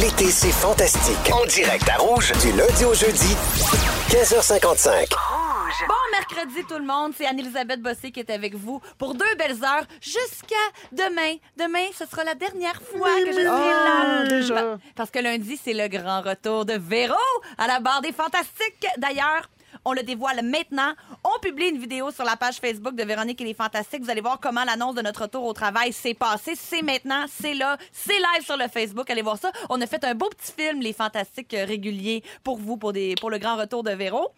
L'été, c'est fantastique. En direct à Rouge, du lundi au jeudi, 15h55. Bon mercredi tout le monde, c'est Anne-Elisabeth Bossé qui est avec vous pour deux belles heures jusqu'à demain. Demain, ce sera la dernière fois que je serai là. déjà. Pa- Parce que lundi, c'est le grand retour de Véro à la barre des Fantastiques. D'ailleurs, on le dévoile maintenant. On publie une vidéo sur la page Facebook de Véronique et les Fantastiques. Vous allez voir comment l'annonce de notre retour au travail s'est passée. C'est maintenant, c'est là, c'est live sur le Facebook. Allez voir ça. On a fait un beau petit film, les Fantastiques euh, réguliers, pour vous, pour, pour le grand retour de Véro.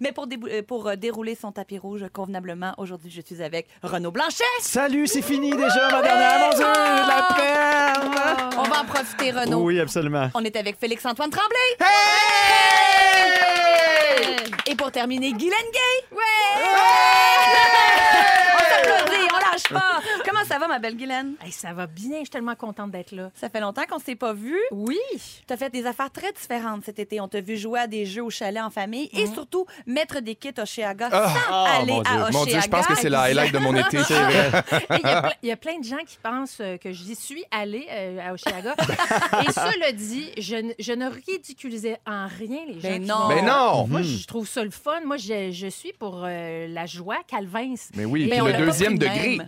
Mais pour, euh, pour euh, dérouler son tapis rouge convenablement, aujourd'hui, je suis avec Renaud Blanchet. Salut, c'est fini déjà, ma dernière. De la peine. On va en profiter, Renaud. Oui, absolument. On est avec Félix-Antoine Tremblay. Et pour terminer, Guylaine Gay. Ouais! on s'applaudit, on lâche pas. Comment ça va, ma belle Guylaine? Hey, ça va bien, je suis tellement contente d'être là. Ça fait longtemps qu'on s'est pas vu. Oui. Tu as fait des affaires très différentes cet été. On t'a vu jouer à des jeux au chalet en famille et surtout mettre des kits Oshéaga sans Ah, aller mon Dieu. à Oshéaga. Mon Dieu, je pense que c'est le highlight de mon été. Il y, a y plein de gens qui pensent euh, que j'y suis allée euh, à Oshiaga. Et cela dit, je, ne- je ne ridiculisais en rien les gens. Ben qui non. vont- Mais non! Moi, je trouve ça le fun. Moi, je, je suis pour euh, la joie, Calvins. Mais oui, Mais puis on le l'a pas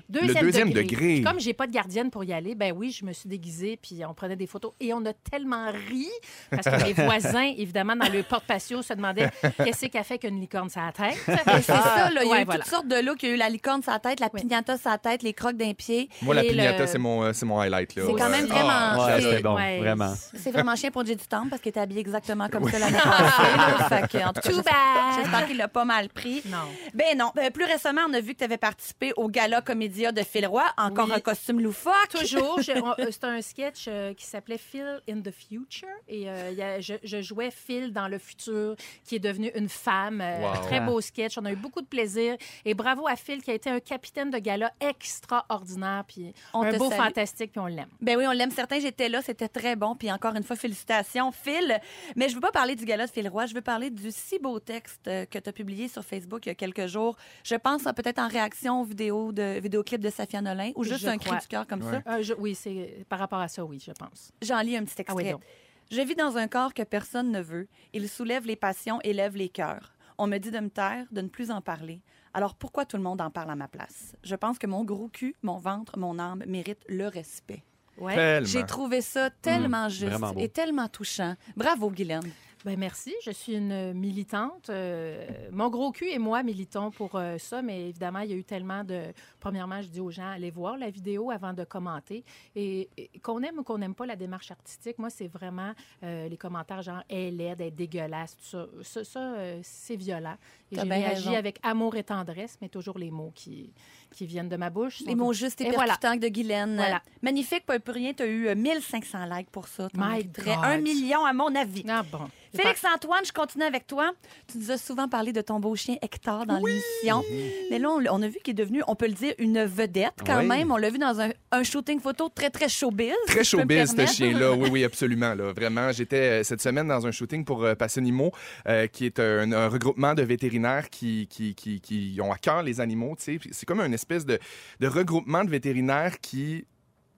deuxième pris de degré. même. le deuxième degré. Comme j'ai pas de gardienne pour y aller, ben oui, je me suis déguisée puis on prenait des photos et on a tellement ri parce que mes voisins, évidemment, dans le porte-patio, se demandaient qu'est-ce qu'a fait qu'une licorne sur la tête. C'est ça, là. Il y a Ouais, eu voilà. toutes sortes de looks. Il y a eu la licorne sur la tête, la Oui. pignata sur la tête, les crocs d'un pied. Moi, la pignata, le- c'est mon, euh, c'est mon highlight. là. C'est quand même Ouais. vraiment- Ah, Ouais, c'est- bon, Ouais. vraiment. C'est vraiment chien pour J du Temple parce qu'il était habillé exactement comme ça l'année passée. j'espère- bad. J'espère qu'il l'a pas mal pris. Non. Ben non. Ben, plus récemment, on a vu que tu avais participé au Gala De Phil Roy. Encore Oui. un costume loufoque. Toujours. Euh, C'était un sketch euh, qui s'appelait Phil in the Future. Et euh, il y a- je, je jouais Phil dans le futur, qui est devenu une femme. Wow. Très beau sketch. On a eu beaucoup de plaisir. Et bravo à Phil, qui a été un capitaine de gala extraordinaire. Puis On un beau salue. fantastique, puis on l'aime. Ben oui, on l'aime certain. J'étais là, c'était très bon. Puis encore une fois, félicitations, Phil. Mais je veux pas parler du gala de Phil Roy. Je veux parler du si beau texte que tu as publié sur Facebook il y a quelques jours. Je pense euh, peut-être en réaction aux vidéos de vidéoclip de Safia Nolin ou juste Je un cri du cœur comme Ouais. ça? Euh, je- oui, c'est par rapport à ça, oui, je pense. J'en lis un petit Ah oui, extrait. Je vis dans un corps que personne ne veut. Il soulève les passions, élève les cœurs. On me dit de me taire, de ne plus en parler. Alors pourquoi tout le monde en parle à ma place? Je pense que mon gros cul, mon ventre, mon âme méritent le respect. Ouais. J'ai trouvé ça tellement juste vraiment beau. et tellement touchant. Bravo, Guylaine. Ben merci, je suis une militante. Euh, mon gros cul et moi militons pour euh, ça, mais évidemment, il y a eu tellement de... Premièrement, je dis aux gens, allez voir la vidéo avant de commenter. Et, et qu'on aime ou qu'on n'aime pas la démarche artistique, moi, c'est vraiment euh, les commentaires genre « elle est laide, elle est dégueulasse », tout ça. Ça, ça, c'est violent. Et j'ai bien réagi avec amour et tendresse, mais toujours les mots qui, qui viennent de ma bouche. Les mots justes et, Et voilà. percutants de Guylaine. Voilà. Magnifique, pas pour rien, tu as eu euh, 1500 likes pour ça. My God. Million, à mon avis. Ah bon. Félix-Antoine, je continue avec toi. Tu nous as souvent parlé de ton beau chien Hector dans l'émission. Mais là, on, a vu qu'il est devenu, on peut le dire, une vedette quand Oui. même. On l'a vu dans un, un shooting photo très, très showbiz. Très si showbiz, ce chien-là. Oui, oui, absolument. Là. Vraiment, j'étais euh, cette semaine dans un shooting pour euh, Passionimo, euh, qui est un, un regroupement de vétérinaires qui, qui, qui, qui ont à cœur les animaux. C'est comme une espèce de, de regroupement de vétérinaires qui...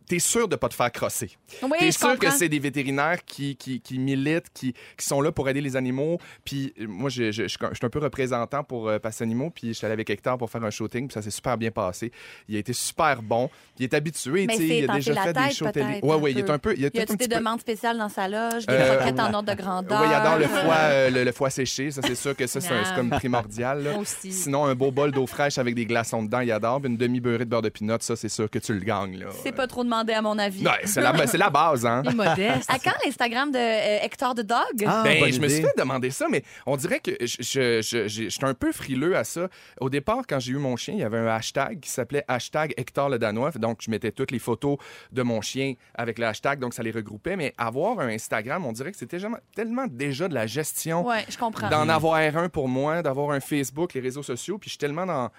T'es sûr de pas te faire crosser. Oui, T'es sûr comprends. que c'est des vétérinaires qui, qui, qui militent, qui, qui sont là pour aider les animaux. Puis euh, moi, je, je, je, je suis un peu représentant pour euh, Passe Animaux, puis je suis allé avec Hector pour faire un shooting, puis ça s'est super bien passé. Il a été super bon. Il est habitué, tu sais, il a déjà fait des shows télé. Ouais, ouais, il est un peu. Il Y a des petit peu- demandes spéciales dans sa loge, des Euh, croquettes en ordre de grandeur? Oui, il adore le foie, euh, le, le foie séché. Ça, c'est sûr que ça, c'est un- c'est comme primordial. là. Aussi. Sinon, un beau bol d'eau fraîche avec des glaçons dedans, il adore. Une demi-beurrée de beurre de pinot, ça, c'est sûr que tu le gagnes. Là. C'est pas trop demandé, à mon avis. Ouais, c'est la, c'est la base, hein? Il est modeste. À quand l'Instagram de euh, Hector the Dog? Ah, Ben, je me suis fait demander ça, mais on dirait que je, je, je, je- j'étais un peu frileux à ça. Au départ, quand j'ai eu mon chien, il y avait un hashtag qui s'appelait hashtag Hector le Danois. Donc, je mettais toutes les photos de mon chien avec le hashtag, donc ça les regroupait. Mais avoir un Instagram, on dirait que c'était tellement déjà de la gestion Ouais, je comprends. d'en avoir un pour moi, d'avoir un Facebook, les réseaux sociaux. Puis je suis tellement dans.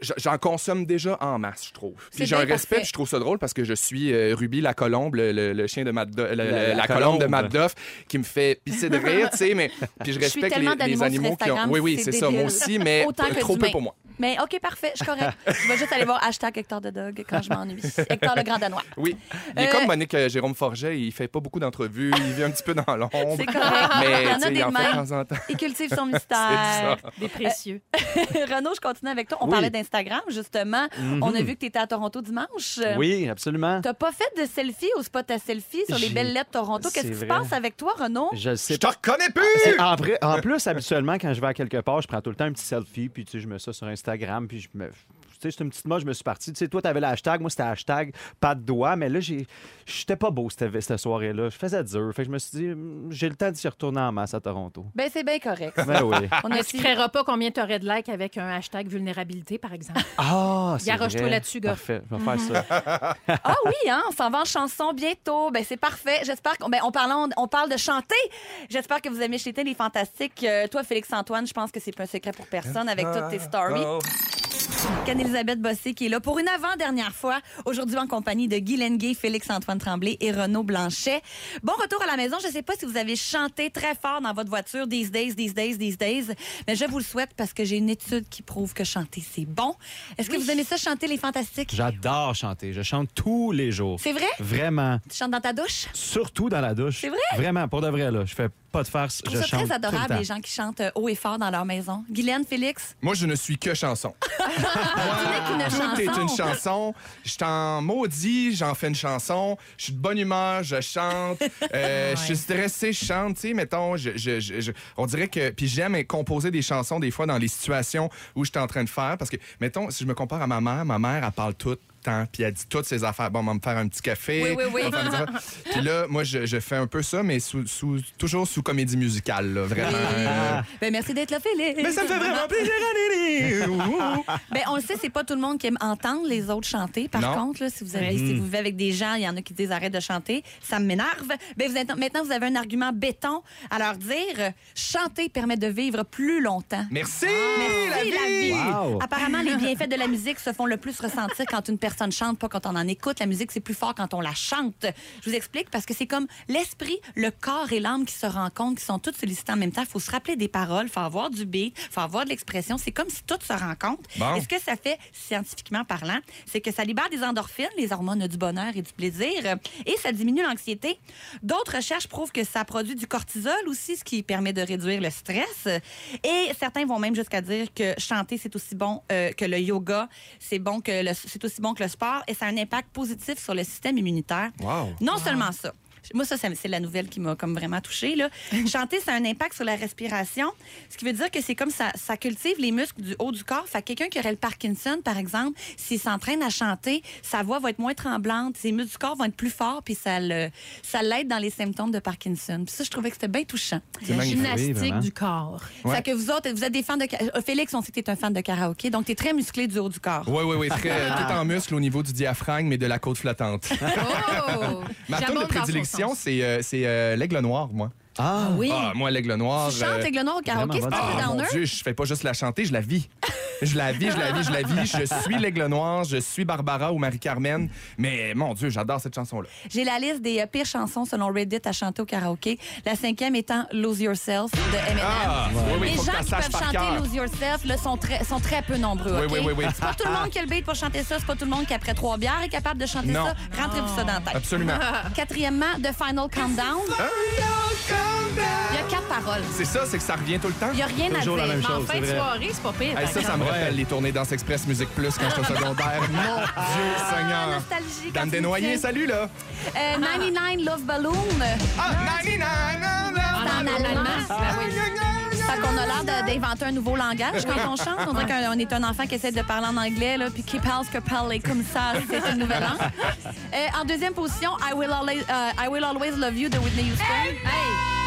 J- J'en consomme déjà en masse, je trouve. Puis j'ai un respect, puis je trouve ça drôle parce que je suis euh, Ruby la colombe, le, le- le chien de Matt Do- le- le- La- la, la colombe de. Matt Duff, qui me fait pisser de rire, tu sais, mais puis je respecte les, les animaux qui ont. Oui, oui, c'est ça, moi aussi, mais trop peu pour moi. Mais OK, parfait, je suis correct. je vais juste aller voir hashtag Hector de Dog quand je m'ennuie. Hector le Grand Danois. Oui. Il est Euh, comme Monique euh, Jérôme Forget, il fait pas beaucoup d'entrevues, il vit un petit peu dans l'ombre. C'est correct. Mais Il y en a des en fait mêmes. de temps en temps. Il cultive son C'est mystère. ça. Des précieux. Renaud, je continue avec toi. On Oui. parlait d'Instagram, justement. On a vu que tu étais à Toronto dimanche. Oui, absolument. T'as pas fait de selfie au spot à selfie sur les belles lettres Toronto. Qu'est-ce qui se passe avec toi, Renaud? Je le sais Je te reconnais plus! En, vrai- en plus, habituellement, quand je vais à quelque part, je prends tout le temps un petit selfie, puis tu sais, je mets ça sur Instagram, puis je me. Sais, c'est une petite mode, je me suis parti. Tu sais, toi, t'avais le hashtag, moi, c'était hashtag pas de doigt, mais là. J'étais pas beau cette, cette soirée-là. Je faisais dur. Fait que je me suis dit, hum, j'ai le temps d'y retourner en masse à Toronto. Ben, c'est bien correct. Ben oui. On ne aussi- créera pas combien tu aurais de likes avec un hashtag vulnérabilité, par exemple? Ah, c'est Garoche-toi là-dessus, gars. Parfait, je vais faire ça. Ah oui, hein, on s'en va en chanson bientôt. Ben c'est parfait. J'espère qu'on ben, on, parle, on parle de chanter. J'espère que vous aimez chanter les fantastiques. Euh, toi, Félix-Antoine, je pense que c'est pas un secret pour personne avec toutes tes stories. Oh. Anne-Elisabeth Bossé qui est là pour une avant-dernière fois, aujourd'hui en compagnie de Guy Lenguet, Félix-Antoine Tremblay et Renaud Blanchet. Bon retour à la maison. Je ne sais pas si vous avez chanté très fort dans votre voiture these days, these days, these days, mais je vous le souhaite parce que j'ai une étude qui prouve que chanter, c'est bon. Est-ce que vous aimez ça, chanter les fantastiques? J'adore chanter. Je chante tous les jours. C'est vrai? Vraiment. Tu chantes dans ta douche? Surtout dans la douche. C'est vrai? Vraiment, pour de vrai, là. Je fais pas de farce. Je Je trouve ça chante très tout le adorable, temps. les gens qui chantent euh, haut et fort dans leur maison. Guylaine, Félix? Moi, je ne suis que chanson. Tu n'es qu'une Tout est chanson. une chanson. Je t'en maudis, j'en fais une chanson. Je suis de bonne humeur, je chante. Euh, Je suis stressé, je chante. Tu sais, mettons, je, je- je- je- on dirait que. Puis j'aime composer des chansons des fois dans les situations où je suis en train de faire. Parce que, mettons, si je me compare à ma mère, ma mère, elle parle tout. Temps, Puis elle dit toutes ses affaires. Bon, on va me faire un petit café. Oui, oui, oui. Puis là, moi, je, je fais un peu ça, mais sous, sous- toujours sous comédie musicale, là, vraiment. Euh, Ben, merci d'être là, Félix. Mais ça me fait vraiment plaisir. Ben, on le sait, c'est pas tout le monde qui aime entendre les autres chanter. Par Non. contre, là, si vous avez, si vous vivez avec des gens, il y en a qui disent arrête de chanter, ça m'énerve. Ben, vous êtes, maintenant, vous avez un argument béton à leur dire. Chanter permet de vivre plus longtemps. Merci, Merci, la vie! Wow. Apparemment, les bienfaits de la musique se font le plus ressentir quand une personne chante, pas quand on en écoute. La musique, c'est plus fort quand on la chante. Je vous explique parce que c'est comme l'esprit, le corps et l'âme qui se rencontrent, qui sont tous sollicités en même temps. Il faut se rappeler des paroles, il faut avoir du beat, il faut avoir de l'expression. C'est comme si tout se rencontre. Bon. Et ce que ça fait, scientifiquement parlant, c'est que ça libère des endorphines, les hormones du bonheur et du plaisir, et ça diminue l'anxiété. D'autres recherches prouvent que ça produit du cortisol aussi, ce qui permet de réduire le stress. Et certains vont même jusqu'à dire que chanter, c'est aussi bon euh, que le yoga, c'est bon que le- c'est aussi bon que le sport, et ça a un impact positif sur le système immunitaire. Wow. Non seulement ça. Moi, ça, ça- c'est la nouvelle qui m'a comme vraiment touchée. Là. Chanter, ça a un impact sur la respiration, ce qui veut dire que c'est comme ça, ça cultive les muscles du haut du corps. Fait que quelqu'un qui aurait le Parkinson, par exemple, s'il s'entraîne à chanter, sa voix va être moins tremblante, ses muscles du corps vont être plus forts, puis ça ça l'aide dans les symptômes de Parkinson. Puis ça, je trouvais que c'était bien touchant. C'est La gymnastique du corps. Ouais. Fait que vous autres, vous êtes des fans de... euh, Félix, on sait que tu es un fan de karaoké, donc tu es très musclé du haut du corps. Oui, oui, oui, très, tout en muscle au niveau du diaphragme et de la côte flottante. Oh! Ma de prédilection, c'est euh, c'est, euh, l'aigle noir, moi. Ah, Oui. Ah, moi, l'aigle noir. Tu chantes euh, avec le noir au karaoké, c'est pas Ah, mon downer? Dieu, je fais pas juste la chanter, je la vis. Je la vis, je la vis, je la vis. Je suis l'aigle noir, je suis Barbara ou Marie-Carmen. Mais mon Dieu, j'adore cette chanson-là. J'ai la liste des euh, pires chansons selon Reddit à chanter au karaoké. La cinquième étant Lose Yourself de Eminem. Ah, oui, oui, les faut que gens qui saches peuvent par chanter cœur. Lose Yourself là, sont, très, sont très peu nombreux. Oui, OK? oui, oui, oui. C'est pas tout le monde qui a le beat pour chanter ça. C'est pas tout le monde qui, après trois bières, est capable de chanter Non. ça. Rentrez-vous ça dans la tête. Absolument. Quatrièmement, The Final Countdown. Il y a quatre paroles. C'est ça, c'est que ça revient tout le temps? Il n'y a rien à Toujours la dire. même Mais en chose, fin c'est de vrai. soirée, c'est pas pire. Hey, par ça, ça me exemple. Rappelle les tournées Danse Express Musique Plus quand j'étais au secondaire. Mon Dieu Ah, Seigneur. nostalgie. quand Dan tu me Desnoyers, salut là. Euh, 99 Love Balloon. Ah, 99, C'est en allemand. Ben oui. Fait qu'on a l'air d'inventer un nouveau langage quand on chante. On dirait qu'on est un enfant qui essaie de parler en anglais, là, puis qui parle ce que parler comme ça, c'est une nouvelle langue. Euh, en deuxième position, I Will Always, euh, I Will Always Love You de Whitney Houston. Hey!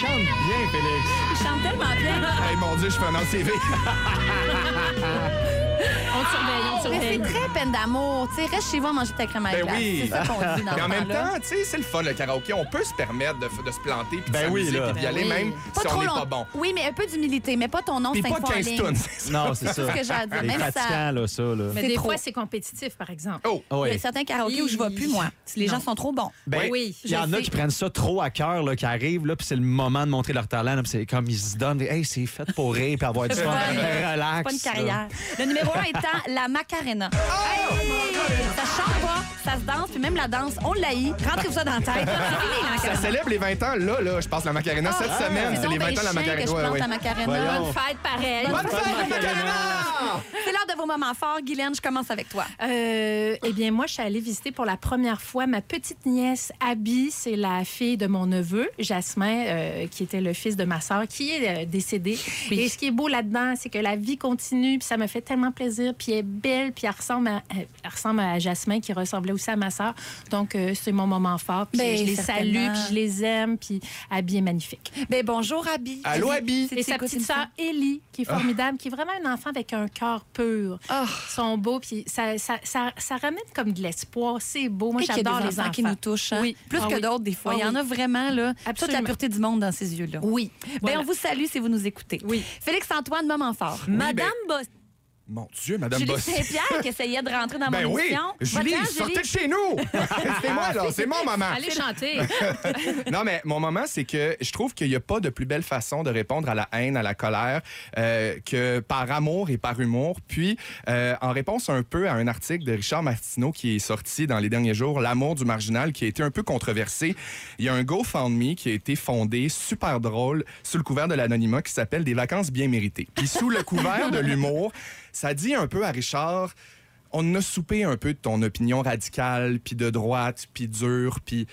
Chante bien, Félix. Il chante tellement bien. Hey, mon Dieu, je fais un ACV. On te surveille, on te Mais c'est surveille. très peine d'amour. Tu sais, reste chez vous à manger ta crème à Ben glace. oui. C'est ça qu'on dit dans Mais en même temps, tu sais, c'est le fun, le karaoké. On peut se permettre de, de se planter, puis de Ben oui, s'amuser, là. puis d'y aller, Ben oui. même Pas si trop on n'est pas bon. Oui, mais un peu d'humilité, mais pas ton nom Puis pas fois en 15 ligne. tonnes. Non, c'est ça. C'est ce que j'ai à dire. Même ça. fatigant, là, ça. Là. Mais C'est des fois, c'est compétitif, par exemple. Oh! Ah Il y a certains karaokés où je vais plus, moi. Les gens sont trop bons. Ben, Oui, il y en a qui prennent ça trop à cœur, là, qui arrivent, là, puis c'est le moment de montrer leur talent, puis c'est comme ils se donnent, hey, c'est fait pour rire, puis avoir du fun, relax. Pas une carrière. Le numéro un étant la Macarena. Hey! Ça chante pas, ça se danse, puis même la danse, on l'haït. Rentrez-vous ça dans la tête. La Ça célèbre les 20 ans, là, là, je passe la Macarena cette Ah, semaine. c'est les donc 20 ans de la Macarena. que je plante ouais. la Macarena. Voyons. Bonne fête, pareil. Bonne fête, Macarena! C'est l'heure de vos moments forts. Guylaine, je commence avec toi. Euh, eh bien, moi, je suis allée visiter pour la première fois ma petite nièce Abby. C'est la fille de mon neveu, Jasmin, euh, qui était le fils de ma sœur, qui est euh, décédé. Et ce qui est beau là-dedans, c'est que la vie continue, puis ça me fait tellement plaisir. Puis elle est belle, puis elle ressemble à, euh, elle ressemble à Jasmin, qui ressemblait aussi à ma sœur. Donc, euh, c'est mon moment fort. Puis Ben, je les salue, puis je les aime, puis Abby est magnifique. Ben bonjour, Abby. Allô, Abby? C'est- Et sa petite sœur Ellie, qui est formidable, qui est vraiment un enfant avec un cœur pur. Oh. Ils sont beaux, puis ça, ça, ça, ça ramène comme de l'espoir. C'est beau. Moi, j'adore les enfants enfants. qui nous touchent. hein? Oui. Plus Ah que oui. d'autres, des fois. Ah Il y en a vraiment, là, toute la Absolument. pureté du monde dans ces yeux-là. Oui. Ben, Voilà. on vous salue si vous nous écoutez. Oui. Félix-Antoine, moment fort. Madame Madame Boss. Mon Dieu, Madame Julie Bossy. Saint-Pierre qui essayait de rentrer dans Ben mon oui, émission. Julie, Va-t'en, sortez de chez nous! c'est moi, là, c'est mon moment. Allez chanter. Non, mais mon moment, c'est que je trouve qu'il n'y a pas de plus belle façon de répondre à la haine, à la colère, euh, que par amour et par humour. Puis, euh, en réponse un peu à un article de Richard Martineau qui est sorti dans les derniers jours, L'amour du marginal, qui a été un peu controversé, il y a un GoFundMe qui a été fondé, super drôle, sous le couvert de l'anonymat, qui s'appelle Des vacances bien méritées. Puis, sous le couvert de l'humour, ça dit un peu à Richard on a soupé un peu de ton opinion radicale, puis de droite, puis dure, puis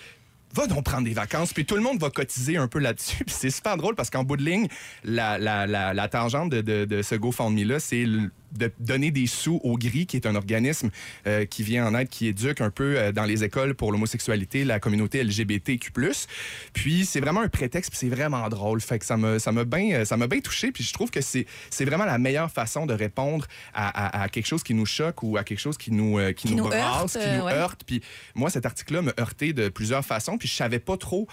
va donc prendre des vacances, puis tout le monde va cotiser un peu là-dessus. Puis c'est super drôle parce qu'en bout de ligne, la, tangente de, de, ce GoFundMe-là, c'est de donner des sous au GRI, qui est un organisme euh, qui vient en aide, qui éduque un peu euh, dans les écoles pour l'homosexualité, la communauté LGBTQ+. Puis c'est vraiment un prétexte, puis c'est vraiment drôle. Fait que ça m'a ça m'a bien euh, ça m'a bien touché, puis je trouve que c'est c'est vraiment la meilleure façon de répondre à, à- à quelque chose qui nous choque ou à quelque chose qui nous euh, qui, Qui nous, brasse, heurte, qui nous ouais. heurte. Puis moi, cet article-là me heurté de plusieurs façons. Puis je savais pas trop.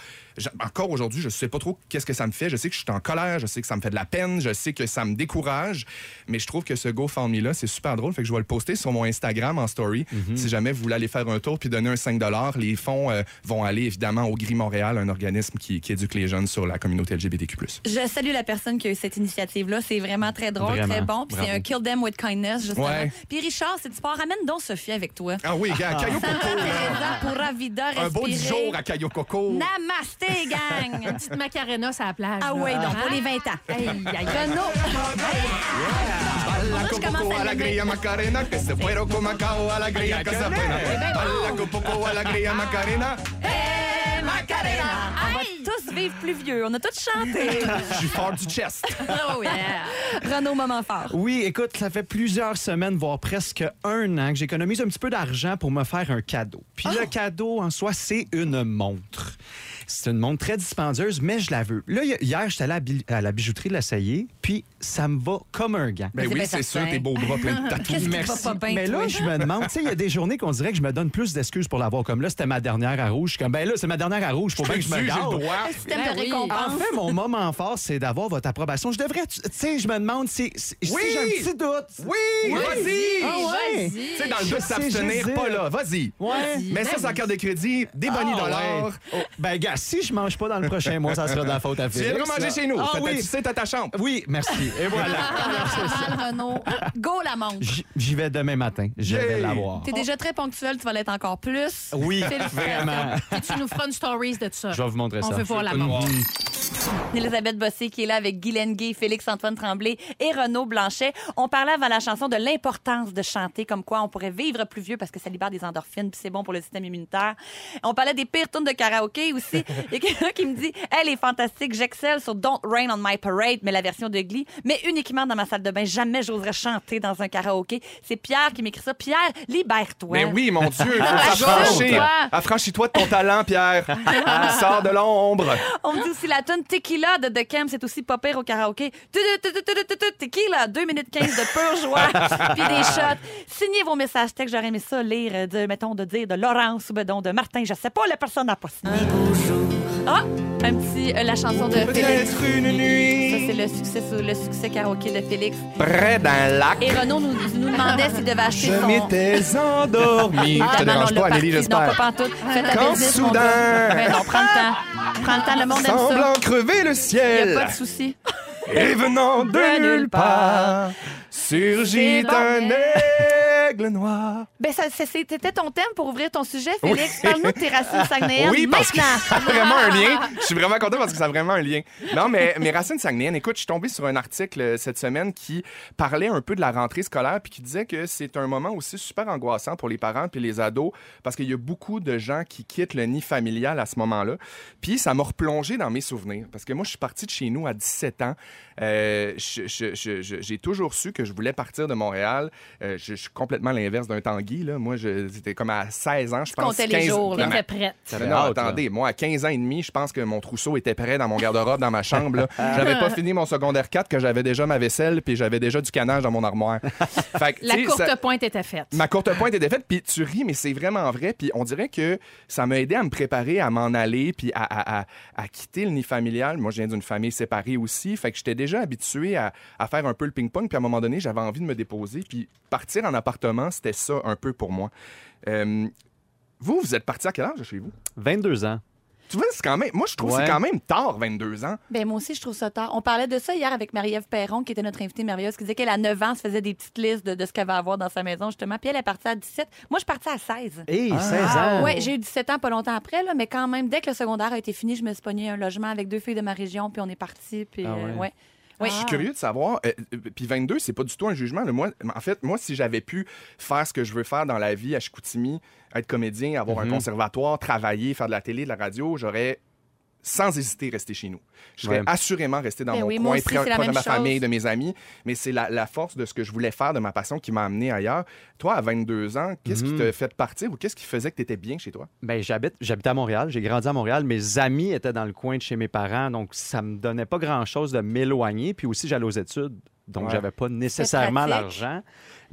encore aujourd'hui, je sais pas trop qu'est-ce que ça me fait. Je sais que je suis en colère. Je sais que ça me fait de la peine. Je sais que ça me décourage. Mais je trouve que ce GoFundMe-là, c'est super drôle. Fait que je vais le poster sur mon Instagram en story. Mhm. Si jamais vous voulez aller faire un tour puis donner un 5 Les fonds euh, vont aller évidemment au Gris Montréal, un organisme qui, qui éduque les jeunes sur la communauté LGBTQ. Je salue la personne qui a eu cette initiative-là. C'est vraiment très drôle, Vraiment. très bon. Puis c'est un kill them with kindness, justement. Ouais. Puis Richard, c'est du sport. Ramène donc Sophie avec toi. Ah oui, gars, Caillou Coco. Un beau 10 respirer. jours à Caillou Coco. Namasté, gang! Une petite macarena sur la plage. Ah oui, donc Hein? pour les 20 ans. Aïe, aïe, aïe. Je con poco à alegría Macarena, que se fueron con Macao alegría que se fueron. Balla con poco alegría Macarena. Hey, Macarena! On va tous vivre plus vieux. On a tous chanté. Je suis fort du chest. Oh, yeah. Renaud, moment fort. Oui, écoute, ça fait plusieurs semaines, voire presque un an que j'économise un petit peu d'argent pour me faire un cadeau. Puis le cadeau en soi, c'est une montre. C'est une montre très dispendieuse, mais je la veux. Là, hi- hier, j'étais allé à, bi- à la bijouterie de la Saillé, puis ça me va comme un gant. Ben c'est oui, bien c'est certain. sûr, tes beaux bras pleins de tatous. Qu'est-ce qui Merci. va pas bien, mais là, toi? je me demande, tu sais, il y a des journées qu'on dirait que je me donne plus d'excuses pour l'avoir. Comme là, c'était ma dernière à rouge. Je suis comme, ben là, c'est ma dernière à rouge. Faut bien que je me J'ai le garde. droit. Système Ben de oui. récompense? En fait, mon moment fort, c'est d'avoir votre approbation. Je devrais, tu sais, je me demande si, si, si Oui! j'ai un petit doute. Oui, vas-y. Ah ouais? Tu sais, dans le Je doute, sais, s'abstenir, j'hésite. pas là. Vas-y. Ouais. Mets ça sur la carte de crédit, des bonnies Ah, dollars. ouais. Oh, ben, gars, si je mange pas dans le prochain mois, ça sera de la faute à Tu Félix. viendras manger chez nous. Ah oui. Tu sais, t'as ta chambre. Oui, merci. Et voilà. Renaud. Go la montre. J'y vais demain matin. Je vais l'avoir. T'es déjà très ponctuel, tu vas l'être encore plus. Oui, vraiment. Puis tu nous feras une stories de ça. Je vais vous montrer On ça. veut voir la montre. Elisabeth Bossé qui est là avec Guylaine Gay, Félix-Antoine Tremblay et Renaud Blanchet. On parlait avant la chanson de l'importance de chanter, comme quoi on pourrait vivre plus vieux parce que ça libère des endorphines puis c'est bon pour le système immunitaire. On parlait des pires tunes de karaoké aussi. Il y a quelqu'un qui me dit Elle est fantastique, j'excelle sur Don't Rain on My Parade, mais la version de Glee, mais uniquement dans ma salle de bain. Jamais j'oserais chanter dans un karaoké. C'est Pierre qui m'écrit ça. Pierre, libère-toi. Mais oui, mon Dieu, Affranchis-toi. Affranchis-toi de ton talent, Pierre. Sors de l'ombre. On me dit aussi la tune Tequila de The Cam, c'est aussi pas pire au karaoké. Tequila, 2 minutes 15 de pure joie, puis des shots. Signez vos messages textes, j'aurais aimé ça lire, euh, de, mettons, de dire de Laurence ou ben donc de Martin, je sais pas, la personne n'a pas signé. Ah, un petit, euh, la chanson de Félix. Peut-être une Ça, nuit, c'est le succès, sur- le succès karaoké de Félix. près d'un lac. Et Renaud nous, nous demandait s'il devait acheter Je son... m'étais endormi. Ah, Ça te dérange pas, le Amélie, parti. Non, j'espère. pas pantoute. Fais ta Quand business, mon soudain- gars. Ben non, prends le temps. Prends le temps, le monde aime ça. Semblant crever le Il n'y a ciel. pas de souci. Et venant de De nulle nulle part, surgit un bon. aigle noir. Ben, ça, c'était ton thème pour ouvrir ton sujet, Félix. Parle-nous de tes racines saguenayennes Oui, parce que ça a vraiment un lien. Je suis vraiment content parce que ça a vraiment un lien. Non, mais mes racines saguenayennes, écoute, je suis tombé sur un article euh, cette semaine qui parlait un peu de la rentrée scolaire puis qui disait que c'est un moment aussi super angoissant pour les parents puis les ados parce qu'il y a beaucoup de gens qui quittent le nid familial à ce moment-là. Puis ça m'a replongé dans mes souvenirs parce que moi, je suis parti de chez nous à 17 ans. Euh, J'ai toujours su que je voulais partir de Montréal. Euh, je, je suis complètement l'inverse d'un Tanguy. Là. Moi, c'était comme à 16 ans, je pense. comptais les 15 jours, là. T'étais prête. non, attendez, moi, à 15 ans et demi, je pense que mon trousseau était prêt dans mon garde-robe, dans ma chambre. là. J'avais pas fini mon secondaire 4, que j'avais déjà ma vaisselle, puis j'avais déjà du canage dans mon armoire. Fait que, La tu sais, courte ça- pointe était faite. Ma courte pointe était faite, puis tu ris, mais c'est vraiment vrai. Puis on dirait que ça m'a aidé à me préparer à m'en aller, puis à, à- à- à quitter le nid familial. Moi, je viens d'une famille séparée aussi, fait que j'étais déjà habitué à, à faire un peu le ping-pong. Puis à un moment donné, j'avais envie de me déposer, puis partir en appartement, c'était ça un peu pour moi. Euh, vous, vous êtes parti à quel âge de chez vous? 22 ans. Tu vois, c'est quand même. Moi, je trouve que Ouais. c'est quand même tard, 22 ans. Ben, moi aussi, je trouve ça tard. On parlait de ça hier avec Marie-Ève Perron, qui était notre invitée merveilleuse, qui disait qu'elle, à 9 ans, se faisait des petites listes de, de ce qu'elle va avoir dans sa maison, justement. Puis elle est partie à 17. Moi, je suis partie à 16. Hey, Ah. 16 ans. Ouais, j'ai eu 17 ans pas longtemps après, là, mais quand même, dès que le secondaire a été fini, je me suis pognée un logement avec deux filles de ma région, puis on est parti. Puis, Ah euh, ouais. Oui. Je suis curieux de savoir. euh, euh, puis 22, c'est pas du tout un jugement. là. Moi, en fait, moi, si j'avais pu faire ce que je veux faire dans la vie à Chicoutimi, être comédien, avoir un conservatoire, travailler, faire de la télé, de la radio, j'aurais sans hésiter resté chez nous. Je serais Ouais. assurément resté dans Ben mon oui, coin, près de ma famille, chose. de mes amis. Mais c'est la, la force de ce que je voulais faire, de ma passion qui m'a amené ailleurs. Toi, à 22 ans, qu'est-ce qui t'a fait partir ou qu'est-ce qui faisait que tu étais bien chez toi? Ben, j'habite, j'habitais à Montréal, j'ai grandi à Montréal. Mes amis étaient dans le coin de chez mes parents, donc ça me donnait pas grand-chose de m'éloigner. Puis aussi, j'allais aux études, donc Ouais. j'avais pas nécessairement l'argent.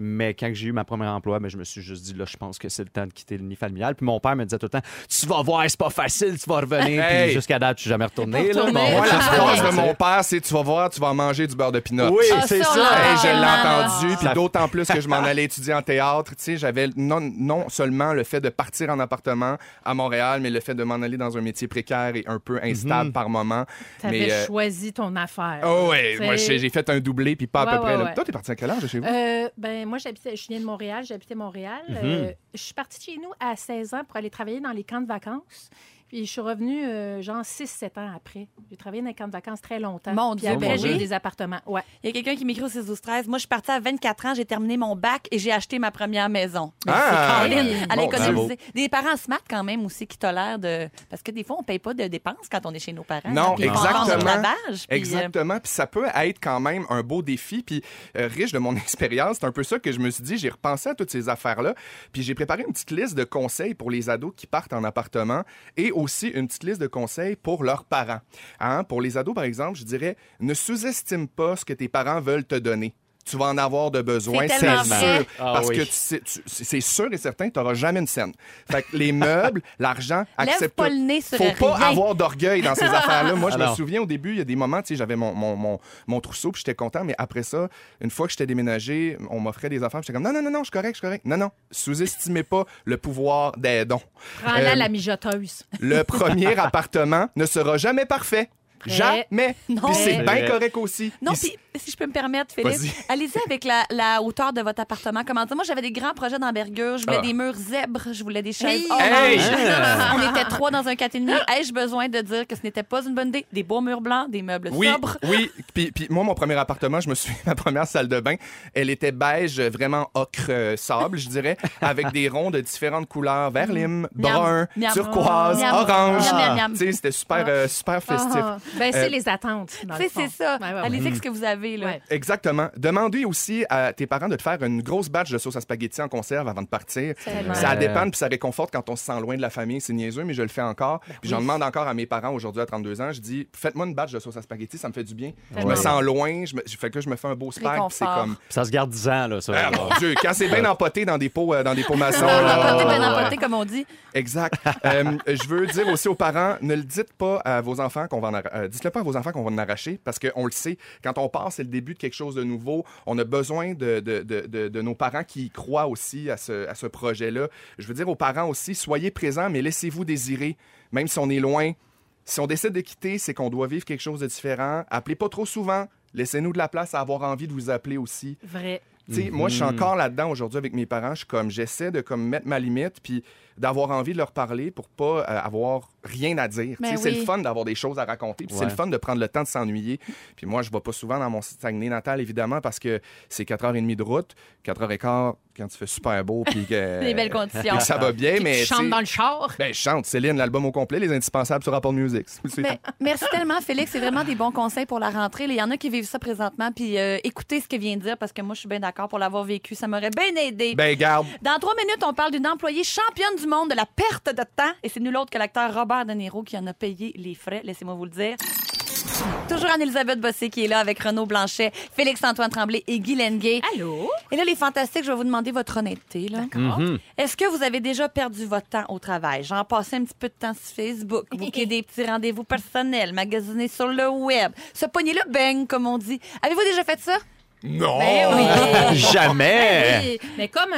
Mais quand j'ai eu ma première emploi, ben, je me suis juste dit, là, je pense que c'est le temps de quitter le nid familial. Puis mon père me disait tout le temps, tu vas voir, c'est pas facile, tu vas revenir. Hey! Puis jusqu'à date, je suis jamais retourné. Là. Bon, Moi, la phrase de mon père, c'est Tu vas voir, tu vas manger du beurre de pinot. Oui, Ah, c'est ça, ça. Hey, je l'ai entendu, puis Ça- d'autant plus que je m'en allais étudier en théâtre. Tu sais, j'avais non, non seulement le fait de partir en appartement à Montréal, mais le fait de m'en aller dans un métier précaire et un peu instable Mhm. par moment. T'avais euh, choisi ton affaire. Oh ouais, moi j'ai fait un doublé puis pas à Ouais, peu près. ouais, là. ouais. Toi, t'es parti à quel âge de chez vous? Euh, ben, moi, j'habitais, je viens de Montréal, j'habitais Montréal. Euh, je suis partie de chez nous à 16 ans pour aller travailler dans les camps de vacances. Puis je suis revenue euh, genre 6-7 ans après. J'ai travaillé dans les camps de vacances très longtemps. Mon Puis Dieu, après, j'ai eu des appartements. Ouais. Il y a quelqu'un qui m'écrit au 6 12 13 Moi, je suis partie à 24 ans, j'ai terminé mon bac et j'ai acheté ma première maison. Ah! Caroline, oui. elle a Bon. Des parents smart quand même aussi qui tolèrent de. Parce que des fois, on paye pas de dépenses quand on est chez nos parents. Non, Puis exactement. lavage, puis, euh, Exactement. Puis ça peut être quand même un beau défi. Puis euh, riche de mon expérience, c'est un peu ça que je me suis dit. J'ai repensé à toutes ces affaires-là. Puis j'ai préparé une petite liste de conseils pour les ados qui partent en appartement et aussi une petite liste de conseils pour leurs parents. Hein? Pour les ados, par exemple, je dirais ne sous-estime pas ce que tes parents veulent te donner. Tu vas en avoir de besoin, C'est sûr. Ah parce oui. que tu sais- tu- c'est sûr et certain que tu n'auras jamais une scène. Fait que les meubles, l'argent, accepte pas le nez sur Faut pas rien. avoir d'orgueil dans ces affaires-là. Moi, je me Alors. souviens au début, il y a des moments, tu sais, j'avais mon, mon, mon, mon trousseau, puis j'étais content, mais après ça, une fois que j'étais déménagé, on m'offrait des affaires, j'étais comme non, non, non, non, je suis correct, je suis correct. Non, non, sous-estimez pas le pouvoir des dons. Prends-la Euh, la mijoteuse. Le premier appartement ne sera jamais parfait. Jamais. Non. Puis c'est C'est bien correct aussi. Non, Puis si je peux me permettre, Philippe, allez-y avec la, la hauteur de votre appartement. Comment dire? Moi, j'avais des grands projets d'envergure. Je voulais Ah. des murs zèbres, je voulais des chaises Hey! oranges. Hey! On était trois dans un 4,5. Ai-je besoin de dire que ce n'était pas une bonne idée? Des beaux murs blancs, des meubles Oui, sobres. oui. Puis, puis moi, mon premier appartement, je me suis ma première salle de bain, elle était beige, vraiment ocre euh, sable, je dirais, avec des ronds de différentes couleurs, vert lime, brun, Miam. turquoise, Miam. orange. C'était super, euh, super festif. Ah, ben, c'est Euh, les attentes. c'est ça. Ouais, ouais, ouais. Allez-y avec ce que vous avez, là. Ouais. Exactement. Demandez aussi à tes parents de te faire une grosse batch de sauce à spaghetti en conserve avant de partir. Ça dépend puis ça réconforte quand on se sent loin de la famille. C'est niaiseux, mais je le fais encore. Ben Puis j'en demande encore à mes parents aujourd'hui à 32 ans. Je dis, faites-moi une batch de sauce à spaghetti, ça me fait du bien. Je me sens loin, je me, je fais que je me fais un beau spag. puis C'est Réconfort. comme. Ça se garde 10 ans, là, ça. Ah, mon Dieu, quand c'est bien empoté dans des pots, euh, dans des pots maçons. Ben ouais. emporté, comme on dit. Exact. Euh, je veux dire aussi aux parents, ne le dites pas à vos enfants qu'on va en euh, dites-le pas à vos enfants qu'on va en arracher parce qu'on le sait. Quand on part, c'est le début de quelque chose de nouveau. On a besoin de, de, de, de- de nos parents qui y croient aussi à ce, à ce projet-là. Je veux dire aux parents aussi, soyez présents, mais laissez-vous désirer, même si on est loin. Si on décide de quitter, c'est qu'on doit vivre quelque chose de différent. Appelez pas trop souvent. Laissez-nous de la place à avoir envie de vous appeler aussi. Vrai. Sais, Moi, je suis encore là-dedans aujourd'hui avec mes parents. Je suis comme, j'essaie de comme mettre ma limite, puis d'avoir envie de leur parler pour pas euh, avoir rien à dire. Ben C'est le fun d'avoir des choses à raconter, puis c'est le fun de prendre le temps de s'ennuyer. Puis moi, je vais pas souvent dans mon Saguenay natal, évidemment, parce que c'est 4h30 de route, 4h15 quand il fait super beau, puis que, Des belles conditions. ça va bien, Puis mais tu chantes dans le char. ben, je chante, Céline, l'album au complet, les indispensables sur Apple Music. Mais merci tellement, Félix. C'est vraiment des bons conseils pour la rentrée. Il y en a qui vivent ça présentement. Puis euh, écoutez ce qu'il vient de dire parce que moi, je suis bien d'accord pour l'avoir vécu. Ça m'aurait bien aidé. Ben, garde. Dans trois minutes, on parle d'une employée championne du monde de la perte de temps. Et c'est nul autre que l'acteur Robert De Niro qui en a payé les frais. Laissez-moi vous le dire. Toujours Anne-Elisabeth Bossé qui est là avec Renaud Blanchet, Félix-Antoine Tremblay et Guy Lenguet. Allô? Et là, les fantastiques, je vais vous demander votre honnêteté. Là. Est-ce que vous avez déjà perdu votre temps au travail? Genre, passer un petit peu de temps sur Facebook, booker des petits rendez-vous personnels, magasiner sur le web, se pogner le bang, comme on dit. Avez-vous déjà fait ça? Non! Ben oui. Jamais! Oui, Mais comme euh,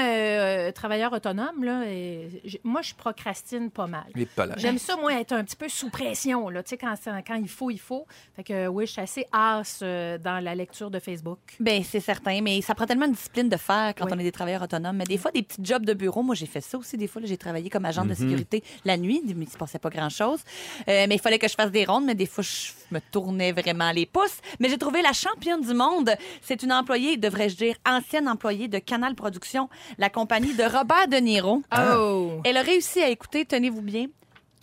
euh, travailleur autonome, là, euh, j- moi, je procrastine pas mal. Et pas là. J'aime ça, moi, être un petit peu sous pression. Là. Tu sais, quand, il faut, il faut. Fait que, oui, je suis assez asse euh, dans la lecture de Facebook. Ben c'est certain, mais ça prend tellement de discipline de faire quand Oui. on est des travailleurs autonomes. Mais des fois, des petits jobs de bureau, moi j'ai fait ça aussi. Des fois, là, j'ai travaillé comme agent Mhm. de sécurité la nuit, mais il se passait pas grand-chose. Euh, mais il fallait que je fasse des rondes, mais des fois, je me tournais vraiment les pouces. Mais j'ai trouvé la championne du monde. C'est une employée, devrais-je dire, ancienne employée de Canal Production, la compagnie de Robert De Niro. Oh! Elle a réussi à écouter, tenez-vous bien,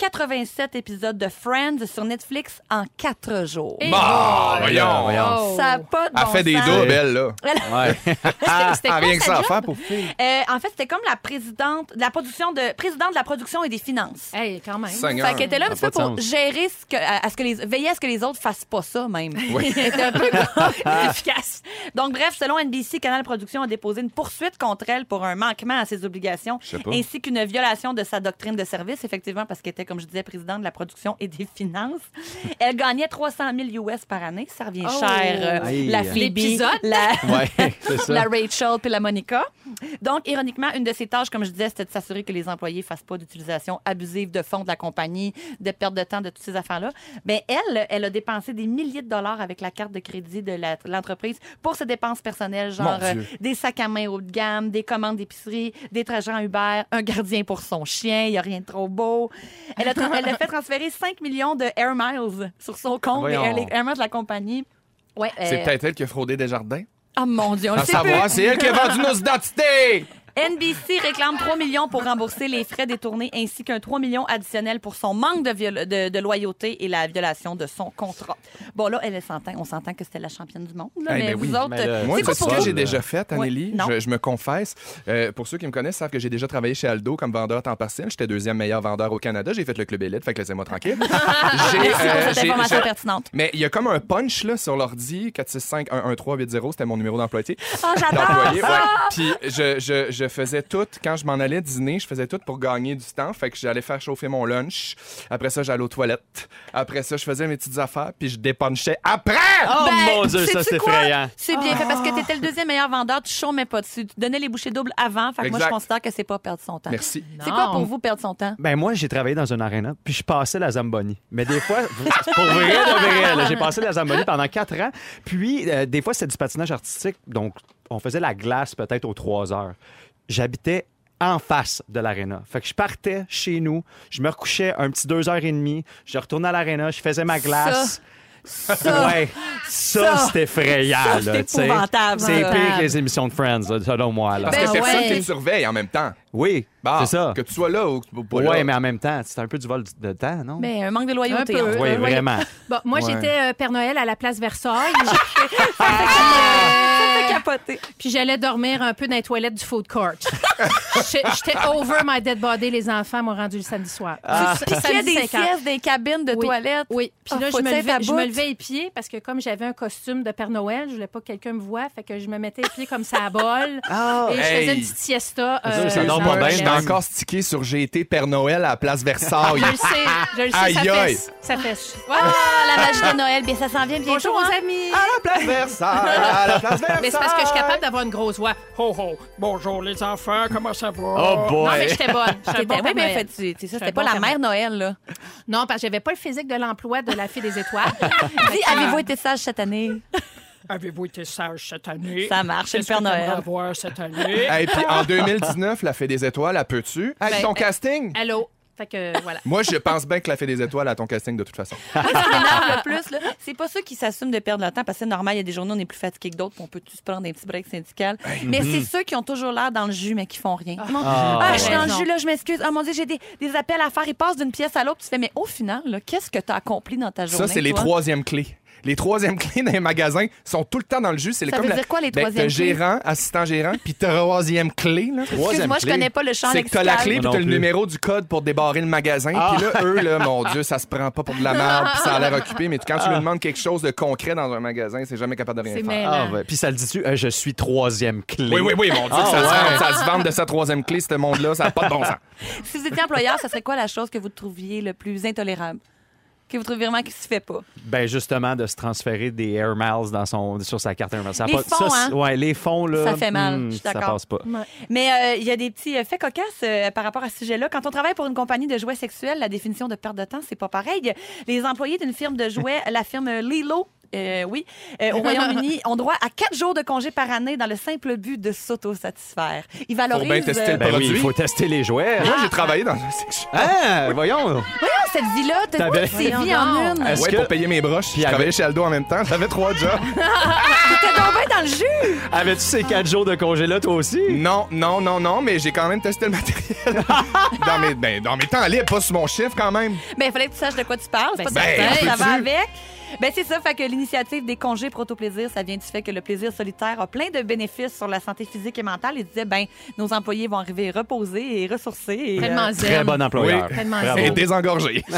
87 épisodes de Friends sur Netflix en quatre jours. Et- Bah, voyons, voyons. Oh. Ça n'a pas de Elle bon fait des sens. doubles, elle, là. Ouais. C'était Ah, quoi rien que sa ça à job? faire pour filles. Euh, en fait, c'était comme la présidente de la production de présidente de la production et des finances. Hey, quand même. Seigneur. Fait qu'elle était là un Ça petit a peu pas de pour sens. gérer ce que, à, à ce que les, veiller à ce que les autres fassent pas ça même. Oui. Elle était un peu efficace. Donc bref, selon NBC, Canal Production a déposé une poursuite contre elle pour un manquement à ses obligations, Je sais pas. ainsi qu'une violation de sa doctrine de service, effectivement parce qu'elle était, comme je disais, présidente de la production et des finances. Elle gagnait 300 000 US par année, ça revient Oh. cher. euh, la Phoebe, la, Ouais, c'est ça. la Rachel puis la Monica. Donc, ironiquement, une de ses tâches, comme je disais, c'était de s'assurer que les employés fassent pas d'utilisation abusive de fonds de la compagnie, de perte de temps, de toutes ces affaires-là. Ben elle, elle a dépensé des milliers de dollars avec la carte de crédit de l'entreprise pour ses dépenses personnelles, genre euh, des sacs à main haut de gamme, des commandes d'épicerie, des trajets en Uber, un gardien pour son chien, il y a rien de trop beau. Elle a, tra- elle a fait transférer 5 millions de Air Miles sur son compte. Air, les Air Miles de la compagnie. Ouais, C'est euh, peut-être elle qui a fraudé Desjardins? Oh mon Dieu, on le À sait savoir, plus. c'est elle qui a vendu nos identités! NBC réclame 3 millions pour rembourser les frais détournés ainsi qu'un 3 millions additionnel pour son manque de, de, de loyauté et la violation de son contrat. Bon, là, elle s'entend. On s'entend que c'était la championne du monde. là, Eh mais ben vous oui, autres, mais Moi, c'est ce que j'ai déjà fait, Anneli? Ouais. Non. Je, je me confesse. Euh, pour ceux qui me connaissent savent que j'ai déjà travaillé chez Aldo comme vendeur à temps partiel. J'étais deuxième meilleur vendeur au Canada. J'ai fait le club élite, fait que laissez-moi tranquille. J'ai, euh, information pertinente. Mais il y a comme un punch là, sur l'ordi, 465 113 80, c'était mon numéro d'employé. Oh, j'adore. Puis je, je, je faisais tout, quand je m'en allais dîner, je faisais tout pour gagner du temps. Fait que j'allais faire chauffer mon lunch. Après ça, j'allais aux toilettes. Après ça, je faisais mes petites affaires, puis je dépunchais après! Oh Ben, mon Dieu, ça c'est effrayant. C'est bien fait parce que tu étais le deuxième meilleur vendeur, tu chômais pas dessus. Tu donnais les bouchées doubles avant. Fait que moi, je considère que c'est pas perdre son temps. Merci. C'est quoi pour vous perdre son temps? Ben moi, j'ai travaillé dans une arena, puis je passais la Zamboni. Mais des fois, pour vrai, de vrai, j'ai passé la Zamboni pendant quatre ans. Puis euh, des fois, c'était du patinage artistique, donc on faisait la glace peut-être aux trois heures. J'habitais en face de l'aréna. Fait que je partais chez nous, je me recouchais un petit deux heures et demie, je retournais à l'aréna, je faisais ma glace. Ça, ouais, ça, ça, c'est effrayant. ça, c'est tu épouvantable. C'est ça. pire que les émissions de Friends, là, selon moi. là. Parce Ben que personne ouais. qui te surveille en même temps. Oui, Bah, c'est ça. Que tu sois là ou ou pas Ouais, là. mais en même temps, c'est un peu du vol de temps, non? Mais un manque de loyauté. Un peu. Oui. Euh, vraiment. Bon, moi, Ouais. j'étais euh, Père Noël à la place Versailles. Fait capoter. Puis j'allais dormir un peu dans les toilettes du food court. J'étais over my dead body. Les enfants m'ont rendu le samedi soir. Ah. A samedi des 5 heures. siestes, des cabines de Oui. toilettes. Oui. Puis Ah, là, je me, levais, je bout. me levais les pieds parce que comme j'avais un costume de Père Noël, je voulais pas que quelqu'un me voie. Fait que je me mettais les pieds comme ça à bol. Ah, Et je faisais Hey. une petite siesta. euh, ça dort pas le bien, chaise. encore stické sur J'ai été Père Noël à la place Versailles. Je le sais, je le sais, Aïe, ça aïe. fait. Ça fait. Ah, la magie de Noël. Bien, ça s'en vient bientôt. Bonjour hein? aux amis. À la place Versailles, à la place Versailles. Mais c'est parce que je suis capable d'avoir une grosse voix. Ho ho, bonjour les enfants, comment ça va? Oh boy! Non, mais j'étais bonne. J'étais un T'étais- bon oui, Père mais en Noël. fait, tu- tu sais, ça, un c'était bon pas la mère Noël, là. Non, parce que j'avais pas le physique de l'emploi de la fille des étoiles. Dis, avez-vous été sage cette année? Avez-vous été sage cette année? Ça marche, c'est le Père Noël. avoir cette année? Et puis en 2019, la Fée des Étoiles, elle peut-tu? Avec Ben, ton casting? Allô? Fait que voilà. Moi, je pense bien que la Fée des Étoiles a ton casting de toute façon. Moi, ce qui m'énerve le plus, là, c'est pas ceux qui s'assument de perdre leur temps, parce que c'est normal, il y a des journées où on est plus fatigué que d'autres, puis on peut tous se prendre un petit break syndical. Mais c'est ceux qui ont toujours l'air dans le jus, mais qui font rien. Non, Ah, ah, je suis dans le jus, là, je m'excuse. Ah, mon Dieu, j'ai des, des appels à faire. Ils passent d'une pièce à l'autre, tu fais, mais au final, là, qu'est-ce que tu as accompli dans ta journée? Ça, c'est les toi? troisièmes clés. Les troisièmes clés dans les magasins sont tout le temps dans le jus. C'est Ça comme veut la- dire quoi, les Ben, troisièmes clés? gérant, assistant gérant, puis troisième clé, là. Excuse-moi, je connais pas le champ C'est que t'as la clé puis t'as le numéro du code pour débarrer le magasin. Ah. Puis là, eux, là, mon Dieu, ça se prend pas pour de la merde puis ça a l'air occupé. Mais quand tu lui demandes quelque chose de concret dans un magasin, c'est jamais capable de rien C'est faire. Ah, ouais. Puis ça le dit-tu, euh, je suis troisième clé? Oui, oui, oui, mon Dieu, Ah, ça, se ouais. ça se vende de sa troisième clé, ce monde-là, ça n'a pas de bon sens. Si vous étiez employeur, ça serait quoi la chose que vous trouviez le plus intolérable? Que vous trouvez vraiment qui se fait pas? Ben justement, de se transférer des Air Miles dans son, sur sa carte Air Miles. Ça Les pas- fonds, ça, hein? Ouais, les fonds, là. Ça fait mal, hmm, je suis Ça passe pas. Mais euh, il y a des petits faits cocasses euh, par rapport à ce sujet-là. Quand on travaille pour une compagnie de jouets sexuels, la définition de perte de temps, c'est pas pareil. Les employés d'une firme de jouets, la firme Lilo, euh, oui, euh, au Royaume-Uni, ont droit à quatre jours de congé par année dans le simple but de s'autosatisfaire. Ils valorisent. bien tester le Ben Produit. il faut tester les jouets. Moi, j'ai travaillé dans un sex shop. Ah, voyons. Voyons, cette vie-là, t'as T'avais- toutes ces vies en une. Est-ce Ouais, que- pour payer mes broches. Je travaillais chez Aldo en même temps. J'avais trois jobs. T'es donc bien dans le jus. Avais-tu ces quatre jours de congé-là, toi aussi? Non, non, non, non, mais j'ai quand même testé le matériel. dans, mes, ben, dans mes temps libres, pas sur mon chiffre quand même. Ben, il fallait que tu saches de quoi tu parles. C'est Ben, pas ben, ça va avec. Ben, c'est ça, fait que l'initiative des congés proto-plaisir, ça vient du fait que le plaisir solitaire a plein de bénéfices sur la santé physique et mentale. Ils disaient, ben, nos employés vont arriver reposés et ressourcés. Et, euh. Très bon employeur. Oui. Tellement Bravo. Et désengorgé.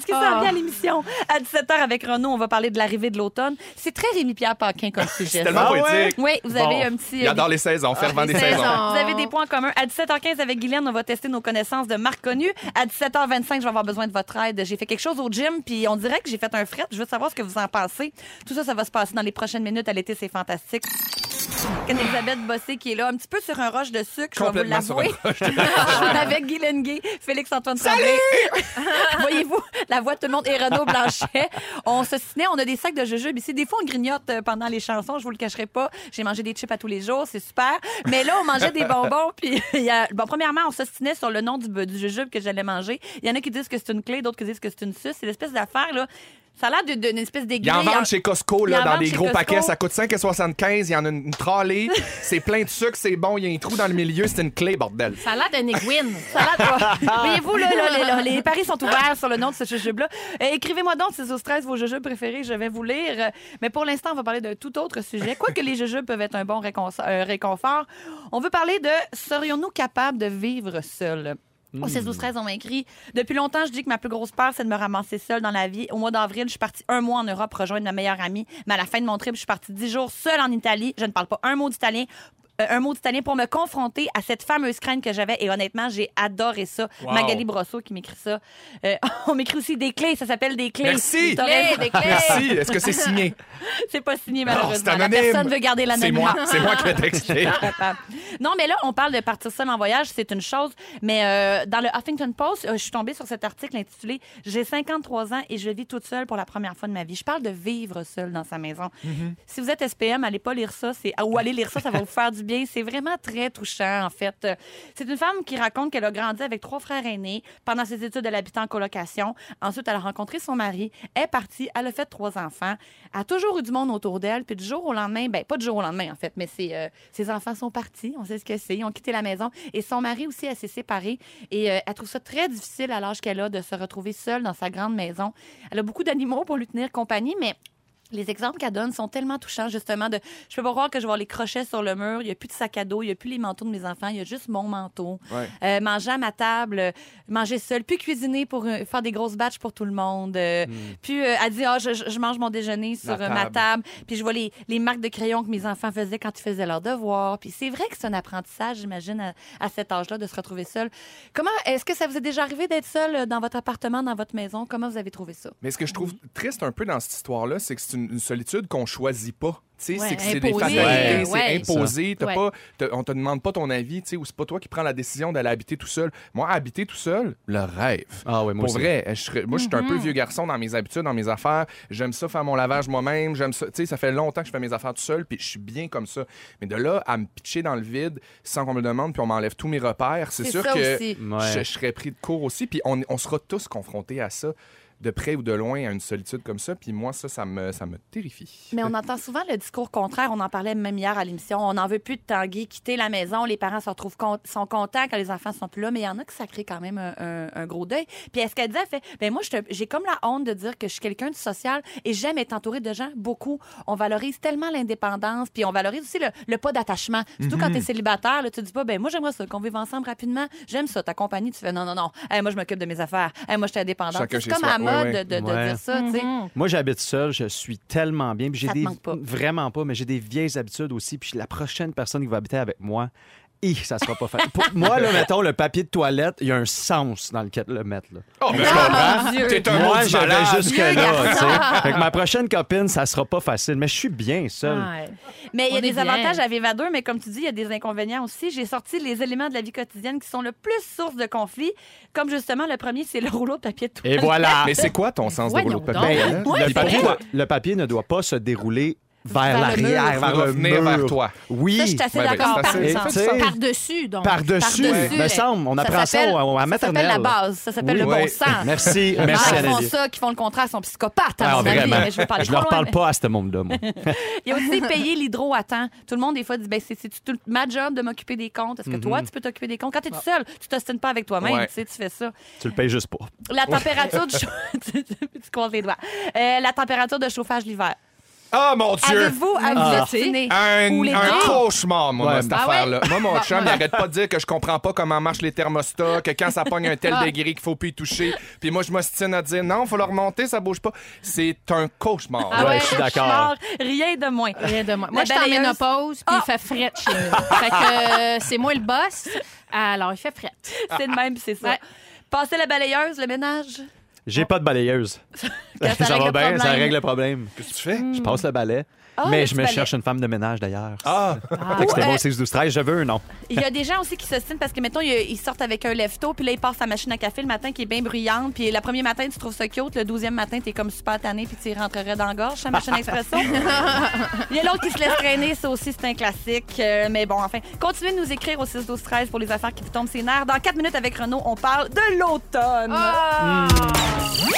Ce qui s'en vient à l'émission. À 17h avec Renaud, on va parler de l'arrivée de l'automne. C'est très Rémi-Pierre Paquin comme sujet. C'est tellement Ah ouais? poétique. Oui, vous avez Bon. un petit... Il adore les saisons, fervent des Les saisons. Vous avez des points communs. À 17h15 avec Guylaine, on va tester nos connaissances de marques connues. À 17h25, je vais avoir besoin de votre aide. J'ai fait quelque au gym, puis on dirait que j'ai fait un fret. Je veux savoir ce que vous en pensez. Tout ça, ça va se passer dans les prochaines minutes. À l'été, c'est fantastique. Elisabeth Bossé qui est là, un petit peu sur un roche de sucre, je vais vous l'avouer. Avec Guylaine Gay, Félix-Antoine Tremblay. Voyez-vous, la voix de tout le monde et Renaud Blanchet. On se ciné, on a des sacs de jujubes ici. Des fois, on grignote euh, pendant les chansons, je vous le cacherai pas. J'ai mangé des chips à tous les jours, c'est super. Mais là, on mangeait des bonbons, puis il y a... Bon, premièrement, on s'ostinait sur le nom du, du jujube que j'allais manger. Il y en a qui disent que c'est une clé, d'autres qui disent que c'est une suce. C'est l'espèce d'affaire, là. Ça a l'air d'une espèce d'aiguille. en vendent chez Costco, là, dans des gros Costco. paquets. Ça coûte 5,75. Il y en a une, une c'est plein de sucre, c'est bon. Il y a un trou dans le milieu. C'est une clé, bordel. Ça a l'air d'un aiguine. Ça a l'air de- Voyez-vous, là, là, les, les paris sont ouverts sur le nom de ce jujube-là. Euh, Écrivez-moi donc, 6 au 13, vos jujubes préférés, je vais vous lire. Mais pour l'instant, on va parler d'un tout autre sujet. Quoique les jujubes peuvent être un bon récon- euh, réconfort, on veut parler de serions-nous capables de vivre seuls? Au 16 12 13 on m'a écrit Depuis longtemps, je dis que ma plus grosse peur, c'est de me ramasser seule dans la vie. Au mois d'avril, je suis partie un mois en Europe rejoindre ma meilleure amie. Mais à la fin de mon trip, je suis partie 10 jours seule en Italie. Je ne parle pas un mot d'italien. Euh, un mot d'italien pour me confronter à cette fameuse crainte que j'avais. Et honnêtement, j'ai adoré ça. Wow. Magali Brosseau qui m'écrit ça. Euh, on m'écrit aussi des clés. Ça s'appelle des clés. Merci. Des clés. Merci. Est-ce que c'est signé? C'est pas signé, Non, malheureusement. anonyme. personne veut garder C'est l'anonymat. moi. C'est moi qui vais texter. capable. Non, mais là, on parle de partir seul en voyage, c'est une chose. Mais euh, dans le Huffington Post, euh, je suis tombée sur cet article intitulé J'ai 53 ans et je vis toute seule pour la première fois de ma vie. Je parle de vivre seule dans sa maison. Si vous êtes SPM, allez pas lire ça. C'est... Ou allez lire ça, ça va vous faire du bien. C'est vraiment très touchant, en fait. C'est une femme qui raconte qu'elle a grandi avec trois frères aînés. Pendant ses études, elle habitait en colocation. Ensuite, elle a rencontré son mari, est partie, elle a fait trois enfants. A toujours eu du monde autour d'elle. Puis du jour au lendemain, ben pas du jour au lendemain, en fait, mais c'est, euh, ses enfants sont partis. On sait ce que c'est. Ils ont quitté la maison. Et son mari aussi, elle s'est séparée. Et euh, elle trouve ça très difficile à l'âge qu'elle a de se retrouver seule dans sa grande maison. Elle a beaucoup d'animaux pour lui tenir compagnie, mais les exemples qu'elle donne sont tellement touchants, justement. De, je peux pas croire que je vais voir les crochets sur le mur. Il n'y a plus de sac à dos. Il n'y a plus les manteaux de mes enfants. Il y a juste mon manteau. Ouais. Euh, manger à ma table, euh, manger seul, puis cuisiner pour euh, faire des grosses batches pour tout le monde. euh, Puis euh, elle dit, ah, je, je- je mange mon déjeuner sur ma table. Puis je vois les, les marques de crayon que mes enfants faisaient quand ils faisaient leurs devoirs. Puis c'est vrai que c'est un apprentissage, j'imagine, à, à cet âge-là, de se retrouver seul. Comment, est-ce que ça vous est déjà arrivé d'être seul dans votre appartement, dans votre maison? Comment vous avez trouvé ça? Mais ce que je trouve triste un peu dans cette histoire-là, c'est que c'est une, une solitude qu'on choisit pas. Tu sais, Ouais, c'est que c'est des imposé. fatalités, c'est Ouais. imposé. T'as Ouais. pas, on te demande pas ton avis, tu sais, ou c'est pas toi qui prends la décision d'aller habiter tout seul. Moi, habiter tout seul, le rêve. Ah moi Pour aussi. vrai, je moi, je suis un peu vieux garçon dans mes habitudes, dans mes affaires. J'aime ça faire mon lavage moi-même. J'aime ça. Tu sais, ça fait longtemps que je fais mes affaires tout seul, puis je suis bien comme ça. Mais de là à me pitcher dans le vide sans qu'on me le demande, puis on m'enlève tous mes repères, c'est sûr que je, je serais pris de court aussi. Puis on, on sera tous confrontés à ça, de près ou de loin, à une solitude comme ça. Puis moi, ça, ça me, ça me terrifie. Mais on entend souvent le discours contraire. On en parlait même hier à l'émission. On n'en veut plus de Tanguy quitter la maison. Les parents se retrouvent con- sont contents quand les enfants sont plus là. Mais il y en a que ça crée quand même un, un- un gros deuil. Puis est-ce qu'elle elle fait, ben moi, j'ai comme la honte de dire que je suis quelqu'un de social et j'aime être entourée de gens beaucoup. On valorise tellement l'indépendance. Puis on valorise aussi le, le pas d'attachement. Surtout quand tu es célibataire, là, tu dis pas, ben moi, j'aimerais ça, qu'on vive ensemble rapidement. J'aime ça, ta compagnie. Tu fais, non, non, non. Hey, moi, je m'occupe de mes affaires. Hey, moi, je suis indépendante. Chacun C'est chez comme soi. Ouais, ouais. de, de- de Ouais. dire ça, tu sais. Moi, j'habite seul, je suis tellement bien. Puis j'ai Ça te des manque pas. vraiment pas, mais j'ai des vieilles habitudes aussi. Puis la prochaine personne qui va habiter avec moi, hi, ça sera pas facile. Pour moi, là, mettons, le papier de toilette, il y a un sens dans lequel le mettre. Là. Oh, mais Ah, mon Dieu. T'es un moi, j'avais malade. jusque Vieux là. tu sais. garçon. Fait que ma prochaine copine, ça sera pas facile. Mais je suis bien seul. Ouais. Mais il y a des bien. avantages à vivre à deux, mais comme tu dis, il y a des inconvénients aussi. J'ai sorti les éléments de la vie quotidienne qui sont le plus source de conflits. Comme justement, le premier, c'est le rouleau de papier de Et toilette. voilà. Mais c'est quoi ton sens de rouleau de papier? Ben, toilette? Ouais, le, c'est papier vrai. doit- le papier ne doit pas se dérouler vers Vers le l'arrière, mur. vers le revenir mur. vers toi. Oui. Ça, je suis assez Ouais, ben, d'accord. c'est par assez- Par-dessus, donc. Par-dessus, Par-dessus, me semble. On Ça apprend ça à Ça maternelle. s'appelle la base. Ça s'appelle Oui. le bon Oui. sens. Merci, Les merci gens qui font ça, qui font le contraire, sont psychopathes, Ah, vraiment. Mais je trop leur loin, parle mais- pas à ce monde-là, moi. Il y a aussi payer l'hydro à temps. Tout le monde, des fois, dit ben, c'est c'est tout ma job de m'occuper des comptes. Est-ce que toi, tu peux t'occuper des comptes? Quand tu es tout seul, tu t'ostines pas avec toi-même. Tu sais, tu fais ça. tu le payes juste pas. La température du chauffage. tu, les doigts. Euh, la température de chauffage l'hiver. Ah, mon Dieu! Avez-vous à vous Ah. obstiner? Un, Ou les un deux? cauchemar, moi, Ouais. cette Ah ouais? affaire-là. Moi, mon chum, il arrête pas de dire que je comprends pas comment marchent les thermostats, que quand ça pogne un tel degré qu'il faut plus y toucher. Puis moi, je m'ostine à dire non, faut le remonter, ça bouge pas. C'est un cauchemar. Ah Ouais, je suis d'accord. cauchemar, Rien de moins. Rien de moi. La Moi, je suis en balayeuse. ménopause, puis Ah! il fait fret chez nous. fait que euh, c'est moi le boss, alors il fait fret. C'est le même, puis c'est ça. Ouais. Passer la balayeuse, le ménage. J'ai pas de balayeuse. Quand ça ça règle va le bien, ça problème. règle le problème. Qu'est-ce que tu fais? Je passe le balai. Ah, mais je me cherche une femme de ménage d'ailleurs. Ah! Fait que c'était Ou, bon euh, 6 12 13 je veux un nom. Il y a des gens aussi qui s'ostinent parce que, mettons, ils sortent avec un lève-tôt, puis là, ils passent sa machine à café le matin qui est bien bruyante, puis le premier matin, tu trouves ça cute, le douzième matin, t'es comme super tanné, puis tu rentrerais dans la gorge, sa machine expresso. Il y a l'autre qui se laisse traîner, ça aussi, c'est un classique. Euh, mais bon, enfin, continuez de nous écrire au 6 12 13 pour les affaires qui vous tombent ses nerfs. Dans 4 minutes avec Renaud, on parle de l'automne.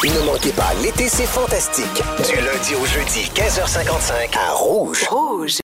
Ne manquez pas, l'été, c'est fantastique. Du lundi au jeudi, 15h55, à Rouge. Rouge.